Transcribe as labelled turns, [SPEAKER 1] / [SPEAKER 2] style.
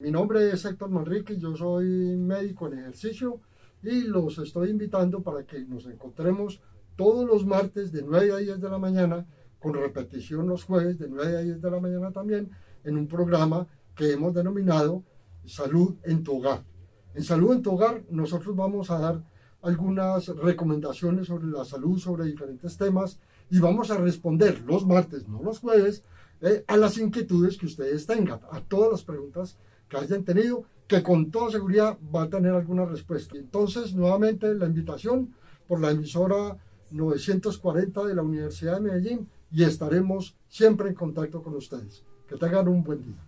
[SPEAKER 1] Mi nombre es Héctor Manrique, yo soy médico en ejercicio y los estoy invitando para que nos encontremos todos los martes de 9 a 10 de la mañana, con repetición los jueves de 9 a 10 de la mañana también, en un programa que hemos denominado Salud en tu hogar. En Salud en tu hogar nosotros vamos a dar algunas recomendaciones sobre la salud, sobre diferentes temas y vamos a responder los martes, no los jueves, eh, a las inquietudes que ustedes tengan, a todas las preguntas que hayan tenido, que con toda seguridad va a tener alguna respuesta. Entonces, nuevamente la invitación por la emisora 940 de la Universidad de Medellín y estaremos siempre en contacto con ustedes. Que tengan un buen día.